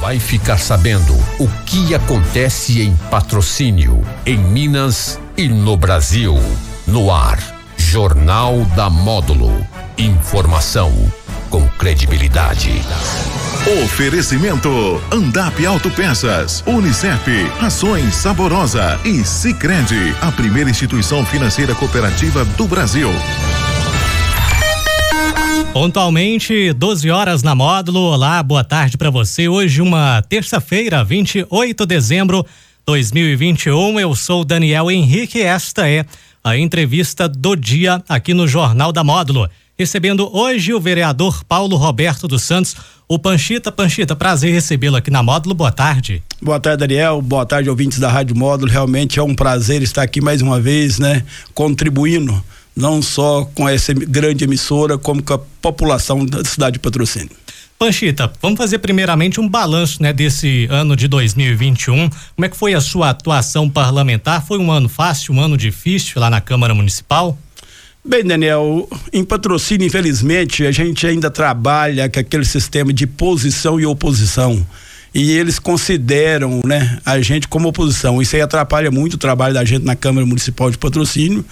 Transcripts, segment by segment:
vai ficar sabendo o que acontece em patrocínio, em Minas e no Brasil. No ar, Jornal da Módulo. Informação com credibilidade. Oferecimento Andap Autopeças, Unicef, Ações Saborosa e Sicredi, a primeira instituição financeira cooperativa do Brasil. Pontualmente, 12 horas na módulo. Olá, boa tarde para você. Hoje, uma terça-feira, 28 de dezembro de 2021. Eu sou Daniel Henrique esta é a entrevista do dia aqui no Jornal da Módulo. Recebendo hoje o vereador Paulo Roberto dos Santos, o Panchita. Panchita, prazer recebê-lo aqui na Módulo. Boa tarde. Boa tarde, Daniel. Boa tarde, ouvintes da Rádio Módulo. Realmente é um prazer estar aqui mais uma vez, né? Contribuindo não só com essa grande emissora, como com a população da cidade de Patrocínio. Panchita, vamos fazer primeiramente um balanço, né, desse ano de 2021. Como é que foi a sua atuação parlamentar? Foi um ano fácil, um ano difícil lá na Câmara Municipal? Bem, Daniel, em patrocínio, infelizmente, a gente ainda trabalha com aquele sistema de posição e oposição e eles consideram né, a gente como oposição. Isso aí atrapalha muito o trabalho da gente na Câmara Municipal de Patrocínio,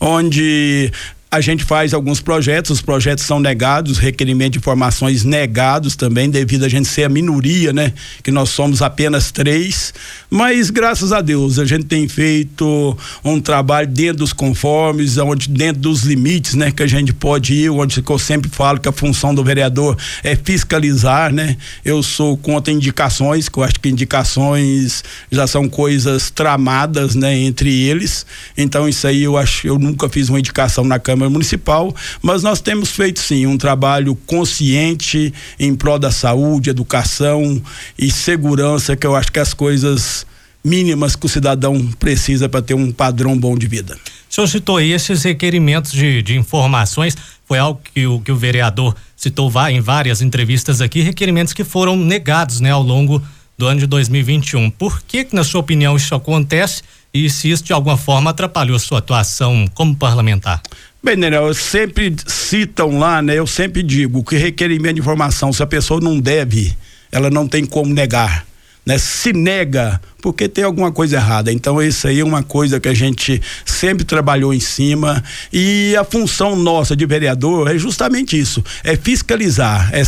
onde a gente faz alguns projetos, os projetos são negados, requerimento de informações negados também, devido a gente ser a minoria, né? Que nós somos apenas três. Mas graças a Deus, a gente tem feito um trabalho dentro dos conformes, onde, dentro dos limites, né? Que a gente pode ir, onde eu sempre falo que a função do vereador é fiscalizar, né? Eu sou contra indicações, que eu acho que indicações já são coisas tramadas, né? Entre eles. Então, isso aí eu acho, eu nunca fiz uma indicação na Câmara Câmara Municipal, mas nós temos feito sim um trabalho consciente em prol da saúde, educação e segurança, que eu acho que as coisas mínimas que o cidadão precisa para ter um padrão bom de vida. O senhor citou esses requerimentos de, de informações, foi algo que o, que o vereador citou em várias entrevistas aqui, requerimentos que foram negados né, ao longo do ano de 2021. Por que, que, na sua opinião, isso acontece e se isso de alguma forma atrapalhou sua atuação como parlamentar? Bem, Daniel, sempre citam lá, né? Eu sempre digo que requerimento de informação, se a pessoa não deve, ela não tem como negar né, se nega porque tem alguma coisa errada. Então, isso aí é uma coisa que a gente sempre trabalhou em cima. E a função nossa de vereador é justamente isso: é fiscalizar, é,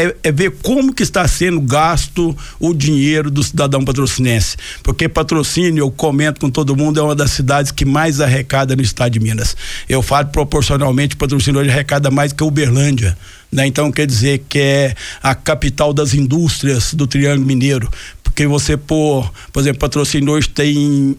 é, é ver como que está sendo gasto o dinheiro do cidadão patrocinense. Porque patrocínio, eu comento com todo mundo, é uma das cidades que mais arrecada no estado de Minas. Eu falo proporcionalmente, patrocínio hoje arrecada mais que Uberlândia. Né? Então quer dizer que é a capital das indústrias do Triângulo Mineiro porque você por, por exemplo, patrocínio hoje tem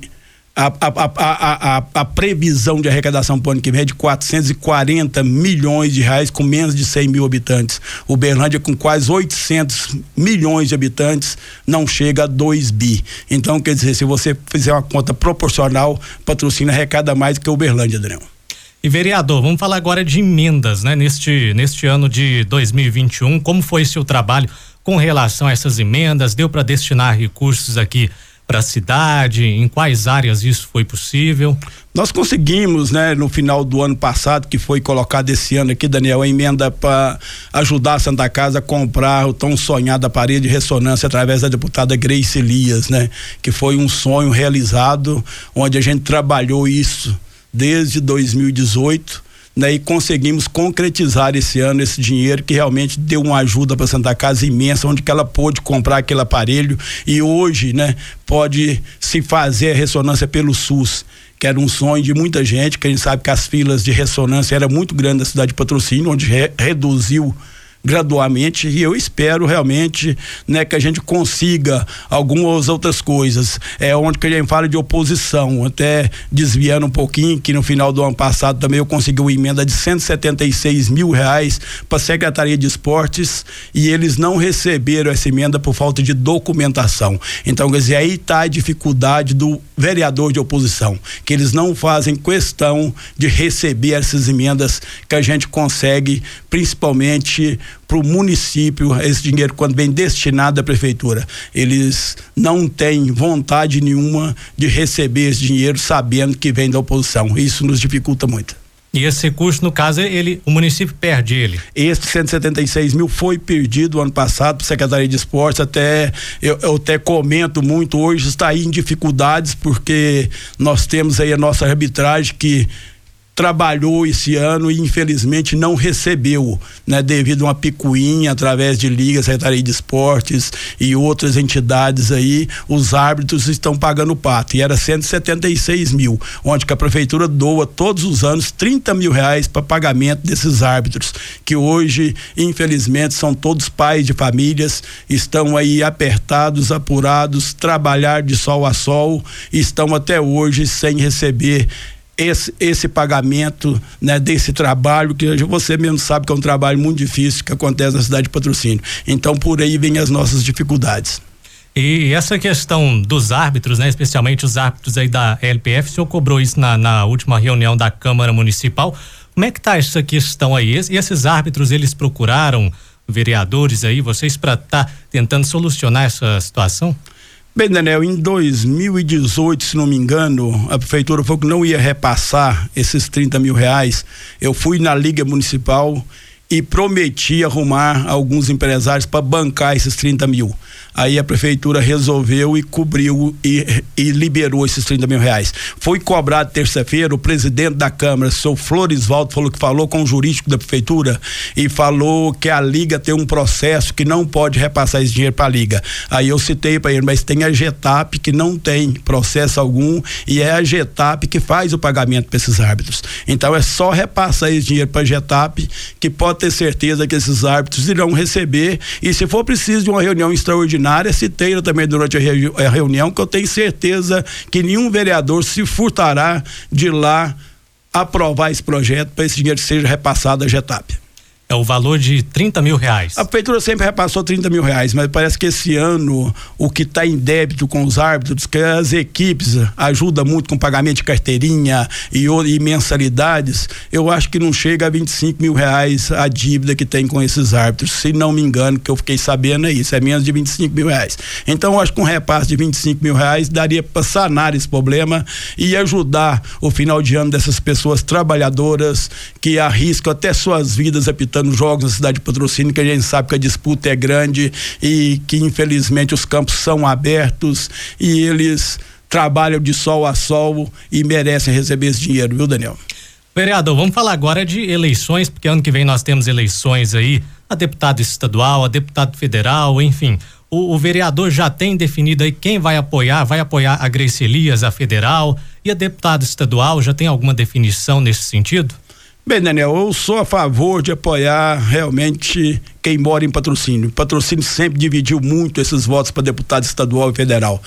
a, a, a, a, previsão de arrecadação para o ano que vem é de 440 milhões de reais com menos de 100 mil habitantes. O Berlândia, com quase 800 milhões de habitantes, não chega a 2 bi. Então, quer dizer, se você fizer uma conta proporcional, patrocínio arrecada mais que o Berlândia, Adriano. E vereador, vamos falar agora de emendas, né? Neste, neste ano de 2021, como foi seu trabalho com relação a essas emendas? Deu para destinar recursos aqui para a cidade? Em quais áreas isso foi possível? Nós conseguimos, né, no final do ano passado, que foi colocado esse ano aqui, Daniel, a emenda para ajudar a Santa Casa a comprar o tão sonhado aparelho de ressonância através da deputada Grace Elias, né? Que foi um sonho realizado, onde a gente trabalhou isso desde 2018 né, e conseguimos concretizar esse ano esse dinheiro que realmente deu uma ajuda para Santa Casa imensa, onde que ela pôde comprar aquele aparelho e hoje, né, pode se fazer a ressonância pelo SUS que era um sonho de muita gente, que a gente sabe que as filas de ressonância era muito grande na cidade de Patrocínio, onde re reduziu gradualmente e eu espero realmente né, que a gente consiga algumas outras coisas. É onde que a gente fala de oposição, até desviando um pouquinho, que no final do ano passado também eu consegui uma emenda de 176 mil reais para a Secretaria de Esportes e eles não receberam essa emenda por falta de documentação. Então, quer dizer, aí está a dificuldade do vereador de oposição, que eles não fazem questão de receber essas emendas que a gente consegue, principalmente para o município esse dinheiro quando vem destinado à prefeitura. Eles não têm vontade nenhuma de receber esse dinheiro sabendo que vem da oposição. Isso nos dificulta muito. E esse recurso, no caso, ele, o município perde ele? Esse 176 mil foi perdido ano passado para Secretaria de Esportes. Até eu, eu, até comento muito hoje está aí em dificuldades porque nós temos aí a nossa arbitragem que trabalhou esse ano e infelizmente não recebeu, né, devido a uma picuinha através de ligas, Secretaria de Esportes e outras entidades aí, os árbitros estão pagando o pato. E era 176 mil, onde que a prefeitura doa todos os anos 30 mil reais para pagamento desses árbitros, que hoje infelizmente são todos pais de famílias, estão aí apertados, apurados, trabalhar de sol a sol, estão até hoje sem receber esse, esse pagamento né, desse trabalho, que você mesmo sabe que é um trabalho muito difícil que acontece na cidade de patrocínio. Então, por aí vem as nossas dificuldades. E essa questão dos árbitros, né, especialmente os árbitros aí da LPF, o senhor cobrou isso na, na última reunião da Câmara Municipal. Como é que está essa questão aí? E esses árbitros, eles procuraram vereadores aí, vocês para estar tá tentando solucionar essa situação? Bem, Daniel, em 2018, se não me engano, a prefeitura falou que não ia repassar esses 30 mil reais. Eu fui na Liga Municipal e prometi arrumar alguns empresários para bancar esses 30 mil. Aí a prefeitura resolveu e cobriu e, e liberou esses 30 mil reais. Foi cobrado terça-feira, o presidente da Câmara, seu Florisvaldo, falou que falou com o jurídico da prefeitura e falou que a Liga tem um processo que não pode repassar esse dinheiro para a Liga. Aí eu citei para ele, mas tem a Getap que não tem processo algum e é a Getap que faz o pagamento para esses árbitros. Então é só repassar esse dinheiro para a Getap que pode ter certeza que esses árbitros irão receber e se for preciso de uma reunião extraordinária ordinária, citei também durante a, a reunião que eu tenho certeza que nenhum vereador se furtará de lá aprovar esse projeto para esse dinheiro seja repassado à Getap. É o valor de 30 mil reais. A prefeitura sempre repassou 30 mil reais, mas parece que esse ano o que está em débito com os árbitros, que as equipes ajudam muito com pagamento de carteirinha e, e mensalidades, eu acho que não chega a 25 mil reais a dívida que tem com esses árbitros. Se não me engano, que eu fiquei sabendo é isso, é menos de 25 mil reais. Então, eu acho que um repasse de 25 mil reais daria para sanar esse problema e ajudar o final de ano dessas pessoas trabalhadoras que arriscam até suas vidas apitando disputando jogos na cidade de patrocínio, que a gente sabe que a disputa é grande e que infelizmente os campos são abertos e eles trabalham de sol a sol e merecem receber esse dinheiro, viu, Daniel? Vereador, vamos falar agora de eleições, porque ano que vem nós temos eleições aí, a deputado estadual, a deputado federal, enfim. O, o, vereador já tem definido aí quem vai apoiar, vai apoiar a Grace Elias, a federal, e a deputada estadual, já tem alguma definição nesse sentido? Bem, Daniel, eu sou a favor de apoiar realmente quem mora em patrocínio. Patrocínio sempre dividiu muito esses votos para deputado estadual e federal.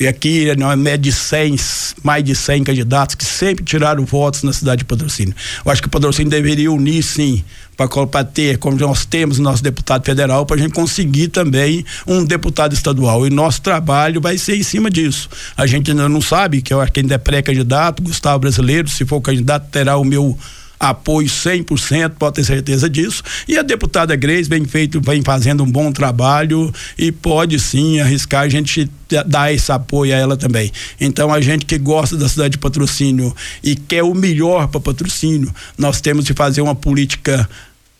E aqui é média de 100, mais de 100 candidatos que sempre tiraram votos na cidade de patrocínio. Eu acho que o patrocínio deveria unir sim para ter, como nós temos nosso deputado federal, para a gente conseguir também um deputado estadual. E nosso trabalho vai ser em cima disso. A gente ainda não sabe, que eu acho que ainda é pré-candidato, Gustavo Brasileiro, se for candidato, terá o meu apoio 100%, pode ter certeza disso. E a deputada Grace vem feito, vem fazendo um bom trabalho e pode sim arriscar a gente dar esse apoio a ela também. Então a gente que gosta da cidade de patrocínio e quer o melhor para patrocínio, nós temos de fazer uma política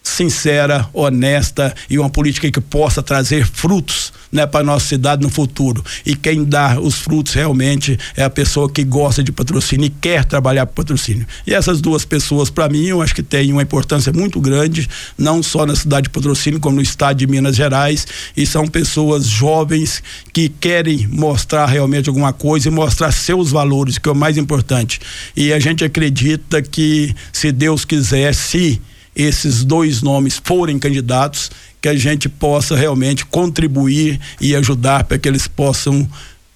sincera, honesta e uma política que possa trazer frutos né, para nossa cidade no futuro. E quem dá os frutos realmente é a pessoa que gosta de patrocínio e quer trabalhar para patrocínio. E essas duas pessoas, para mim, eu acho que têm uma importância muito grande, não só na cidade de patrocínio, como no estado de Minas Gerais. E são pessoas jovens que querem mostrar realmente alguma coisa e mostrar seus valores, que é o mais importante. E a gente acredita que, se Deus quiser, se esses dois nomes forem candidatos, que a gente possa realmente contribuir e ajudar para que eles possam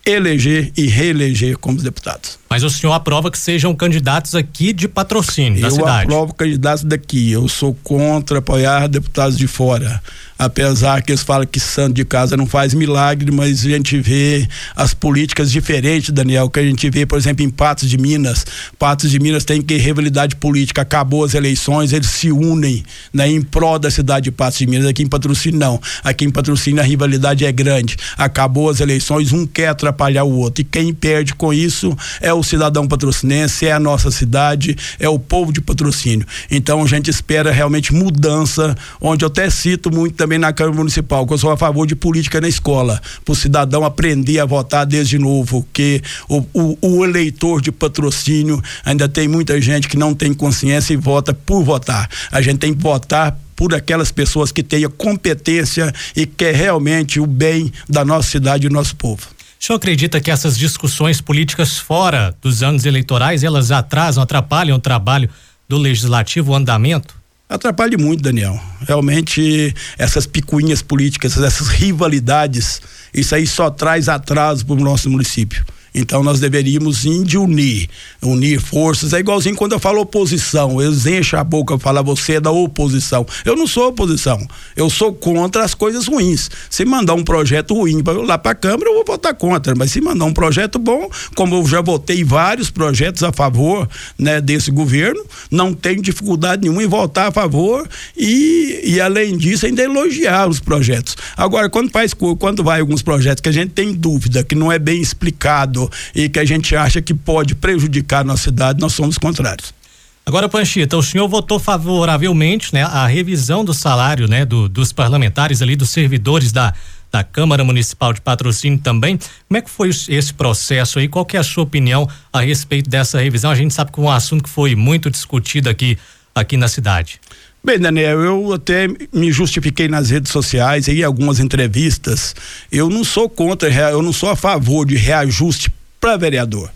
eleger e reeleger como deputados. Mas o senhor aprova que sejam candidatos aqui de patrocínio da cidade? Eu aprovo candidatos daqui. Eu sou contra apoiar deputados de fora. Apesar que eles falam que santo de casa não faz milagre, mas a gente vê as políticas diferentes, Daniel, que a gente vê, por exemplo, em Patos de Minas. Patos de Minas tem que rivalidade política, acabou as eleições, eles se unem né, em prol da cidade de Patos de Minas. Aqui em Patrocínio não. Aqui em Patrocínio a rivalidade é grande. Acabou as eleições, um quer atrapalhar o outro. E quem perde com isso é o cidadão patrocinense, é a nossa cidade, é o povo de patrocínio. Então a gente espera realmente mudança, onde eu até cito muito também na Câmara Municipal, que eu sou a favor de política na escola, para o cidadão aprender a votar desde novo, que o, o, o, eleitor de patrocínio ainda tem muita gente que não tem consciência e vota por votar. A gente tem que votar por aquelas pessoas que tenham competência e quer realmente o bem da nossa cidade e do nosso povo. O senhor acredita que essas discussões políticas fora dos anos eleitorais, elas atrasam, atrapalham o trabalho do legislativo, o andamento? Atrapalha muito, Daniel. Realmente, essas picuinhas políticas, essas rivalidades, isso aí só traz atraso para o nosso município. Então nós deveríamos unir, unir forças. É igualzinho quando eu falo oposição, eles enchem a boca e falam você é da oposição. Eu não sou oposição, eu sou contra as coisas ruins. Se mandar um projeto ruim lá para a Câmara, eu vou votar contra. Mas se mandar um projeto bom, como eu já votei vários projetos a favor né, desse governo, não tenho dificuldade nenhuma em votar a favor e, e além disso ainda elogiar os projetos. Agora, quando faz quando vai alguns projetos que a gente tem dúvida, que não é bem explicado, e que a gente acha que pode prejudicar a nossa cidade, nós somos contrários. Agora, Panchita, o senhor votou favoravelmente, né, a revisão do salário, né, do, dos parlamentares ali, dos servidores da, da Câmara Municipal de Patrocínio também. Como é que foi esse processo aí? Qual que é a sua opinião a respeito dessa revisão? A gente sabe que é um assunto que foi muito discutido aqui, aqui na cidade. Bem, Daniel, eu até me justifiquei nas redes sociais e em algumas entrevistas. Eu não sou contra, eu não sou a favor de reajuste para vereador.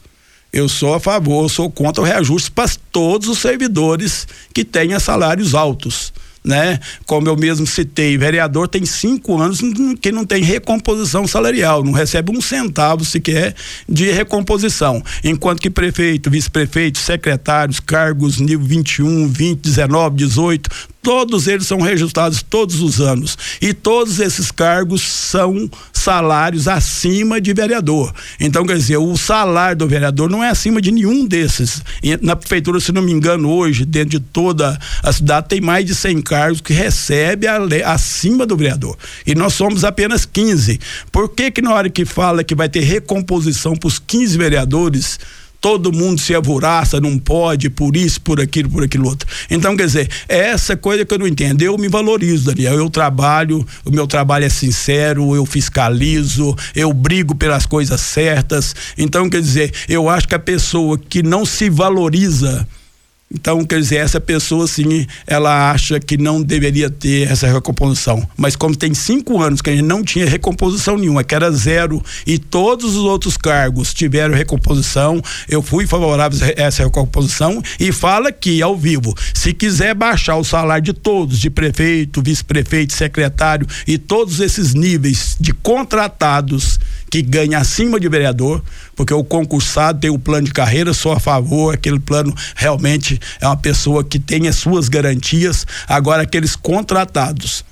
Eu sou a favor, sou contra o reajuste para todos os servidores que tenham salários altos né? Como eu mesmo citei, vereador tem cinco anos que não tem recomposição salarial, não recebe um centavo sequer de recomposição. Enquanto que prefeito, vice-prefeito, secretários, cargos nível 21, 20, 19, 18, todos eles são registrados todos os anos e todos esses cargos são salários acima de vereador. Então, quer dizer, o salário do vereador não é acima de nenhum desses. E na prefeitura, se não me engano, hoje, dentro de toda a cidade, tem mais de 100 cargos que recebe a, acima do vereador. E nós somos apenas 15. Por que que na hora que fala que vai ter recomposição para os 15 vereadores, todo mundo se avuraça, não pode, por isso, por aquilo, por aquilo outro. Então, quer dizer, é essa coisa que eu não entendo. Eu me valorizo, Daniel. Eu trabalho, o meu trabalho é sincero, eu fiscalizo, eu brigo pelas coisas certas. Então, quer dizer, eu acho que a pessoa que não se valoriza, então, quer dizer, essa pessoa, sim, ela acha que não deveria ter essa recomposição. Mas como tem cinco anos que a gente não tinha recomposição nenhuma, que era zero, e todos os outros cargos tiveram recomposição, eu fui favorável a essa recomposição e fala aqui, ao vivo, se quiser baixar o salário de todos, de prefeito, vice-prefeito, secretário e todos esses níveis de contratados que ganha acima de vereador, porque o concursado tem o plano de carreira, sou a favor, aquele plano realmente é uma pessoa que tem as suas garantias. Agora, aqueles contratados,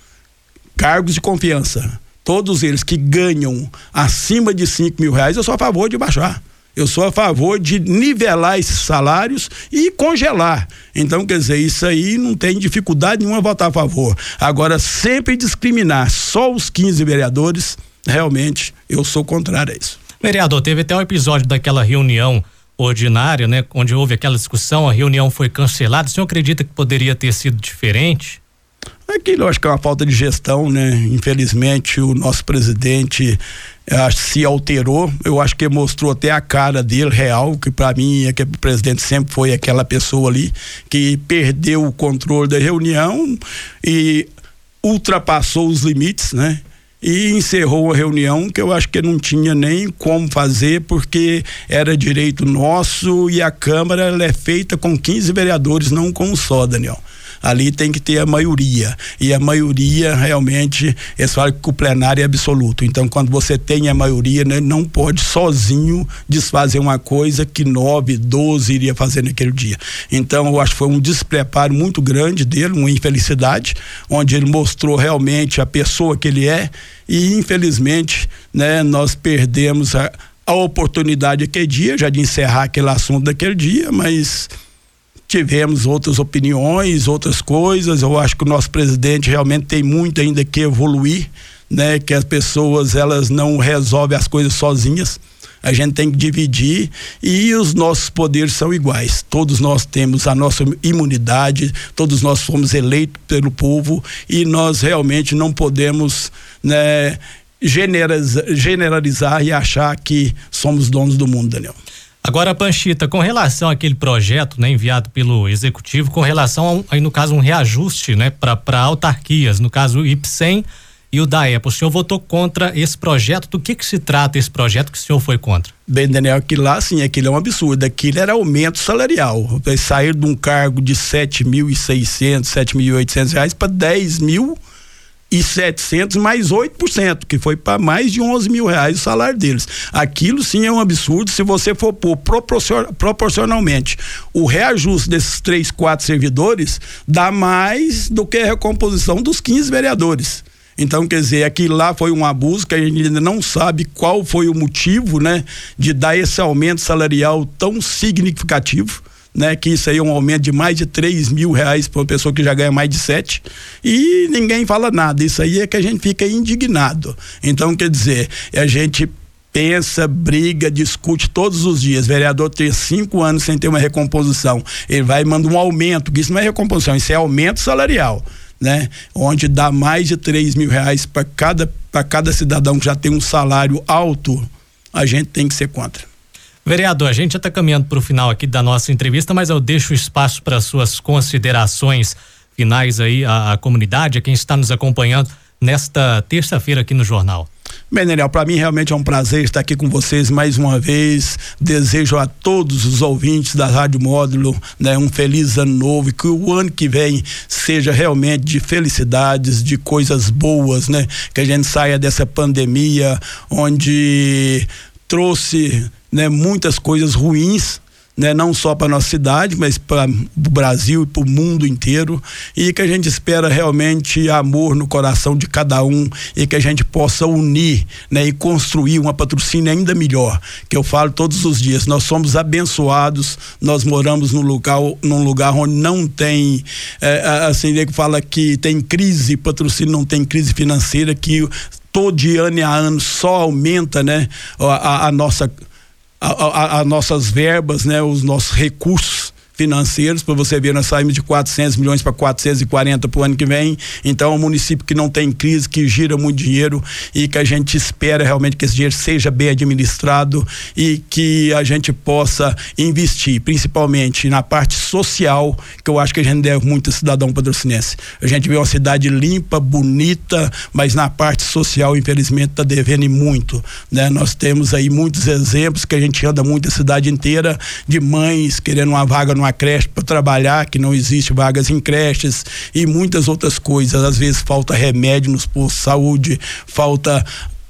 cargos de confiança, todos eles que ganham acima de 5 mil reais, eu sou a favor de baixar. Eu sou a favor de nivelar esses salários e congelar. Então, quer dizer, isso aí não tem dificuldade nenhuma votar a favor. Agora, sempre discriminar só os 15 vereadores, realmente eu sou contrário a isso. Vereador, teve até um episódio daquela reunião ordinária, né, onde houve aquela discussão, a reunião foi cancelada. O senhor acredita que poderia ter sido diferente? Aquilo acho que é uma falta de gestão, né? Infelizmente o nosso presidente uh, se alterou. Eu acho que mostrou até a cara dele real, que para mim é que o presidente sempre foi aquela pessoa ali que perdeu o controle da reunião e ultrapassou os limites, né? E encerrou a reunião que eu acho que não tinha nem como fazer porque era direito nosso e a Câmara é feita com 15 vereadores, não com um só, Daniel. Ali tem que ter a maioria. E a maioria realmente, eles falam que o plenário é absoluto. Então, quando você tem a maioria, né, não pode sozinho desfazer uma coisa que nove, doze iria fazer naquele dia. Então, eu acho que foi um despreparo muito grande dele, uma infelicidade, onde ele mostrou realmente a pessoa que ele é e infelizmente, né, nós perdemos a, a oportunidade aquele dia, já de encerrar aquele assunto daquele dia, mas tivemos outras opiniões, outras coisas. Eu acho que o nosso presidente realmente tem muito ainda que evoluir, né? Que as pessoas elas não resolvem as coisas sozinhas. A gente tem que dividir e os nossos poderes são iguais. Todos nós temos a nossa imunidade, todos nós fomos eleitos pelo povo e nós realmente não podemos, né, generalizar, e achar que somos donos do mundo, Daniel. Agora, Panchita, com relação àquele projeto né, enviado pelo executivo, com relação, a um, aí no caso, um reajuste né, para autarquias, no caso o IPSEM e o DAEP, o senhor votou contra esse projeto. Do que, que se trata esse projeto que o senhor foi contra? Bem, Daniel, aquilo lá, sim, aquilo é um absurdo. Aquilo era aumento salarial. Sair de um cargo de sete mil e seiscentos, sete mil e oitocentos reais para dez mil e 700 mais 8%, que foi para mais de 11 mil reais o salário deles. Aquilo sim é um absurdo se você for pôr proporcionalmente. O reajuste desses três, quatro servidores dá mais do que a recomposição dos 15 vereadores. Então, quer dizer, aquilo lá foi um abuso que a gente ainda não sabe qual foi o motivo, né, de dar esse aumento salarial tão significativo né? Que isso aí é um aumento de mais de 3 mil reais para uma pessoa que já ganha mais de 7 e ninguém fala nada. Isso aí é que a gente fica indignado. Então, quer dizer, a gente pensa, briga, discute todos os dias. Vereador tem cinco anos sem ter uma recomposição. Ele vai e manda um aumento, que isso não é recomposição, isso é aumento salarial. Né? Onde dá mais de 3 mil reais para cada, cada cidadão que já tem um salário alto, a gente tem que ser contra. Vereador, a gente já está caminhando para o final aqui da nossa entrevista, mas eu deixo espaço para suas considerações finais aí à, à comunidade, a quem está nos acompanhando nesta terça-feira aqui no jornal. Bem, Daniel, para mim realmente é um prazer estar aqui com vocês mais uma vez. Desejo a todos os ouvintes da Rádio Módulo né, um feliz ano novo e que o ano que vem seja realmente de felicidades, de coisas boas, né? Que a gente saia dessa pandemia onde trouxe né, muitas coisas ruins né, não só para nossa cidade, mas para o Brasil e para o mundo inteiro, e que a gente espera realmente amor no coração de cada um e que a gente possa unir, né, e construir uma patrocínio ainda melhor. Que eu falo todos os dias, nós somos abençoados, nós moramos num lugar, num lugar onde não tem, é, assim, ele fala que tem crise, patrocínio não tem crise financeira, que todo ano a ano só aumenta, né, a, a, a as nossas verbas, né, os nossos recursos financeiros, para você ver, nós saímos de 400 milhões para 440 para o ano que vem. Então, é um município que não tem crise, que gira muito dinheiro e que a gente espera realmente que esse dinheiro seja bem administrado e que a gente possa investir, principalmente na parte social, que eu acho que a gente deve muito a cidadão patrocinense. A gente vê uma cidade limpa, bonita, mas na parte social, infelizmente, está devendo muito. Né? Nós temos aí muitos exemplos que a gente anda muito a cidade inteira de mães querendo uma vaga numa creche para trabalhar, que não existe vagas em creches e muitas outras coisas. Às vezes falta remédio nos postos de saúde, falta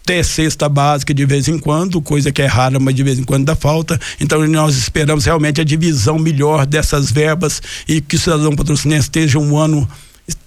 ter cesta básica de vez em quando, coisa que é rara, mas de vez em quando dá falta. Então nós esperamos realmente a divisão melhor dessas verbas e que o cidadão patrocinense esteja um ano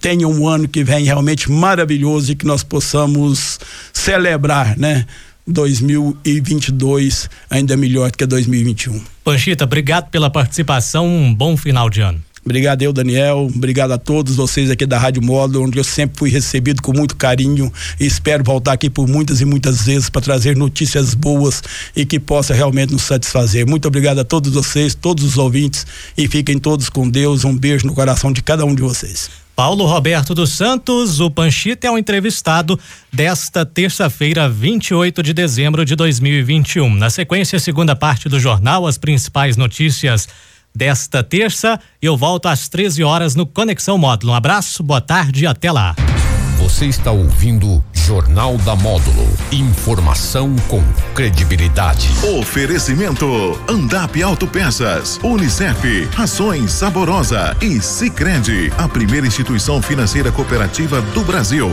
tenha um ano que vem realmente maravilhoso e que nós possamos celebrar, né? 2022 ainda melhor do que 2021. Panchita, obrigado pela participação. Um bom final de ano. Obrigado eu, Daniel. Obrigado a todos vocês aqui da Rádio Módulo, onde eu sempre fui recebido com muito carinho e espero voltar aqui por muitas e muitas vezes para trazer notícias boas e que possa realmente nos satisfazer. Muito obrigado a todos vocês, todos os ouvintes e fiquem todos com Deus. Um beijo no coração de cada um de vocês. Paulo Roberto dos Santos, o Panchita é o entrevistado desta terça-feira, 28 de dezembro de 2021. Na sequência, segunda parte do jornal, as principais notícias desta terça. Eu volto às 13 horas no Conexão Módulo. Um abraço, boa tarde até lá. Você está ouvindo Jornal da Módulo. Informação com credibilidade. Oferecimento: Andap Autopeças, Unicef, Rações Saborosa e Sicredi, a primeira instituição financeira cooperativa do Brasil.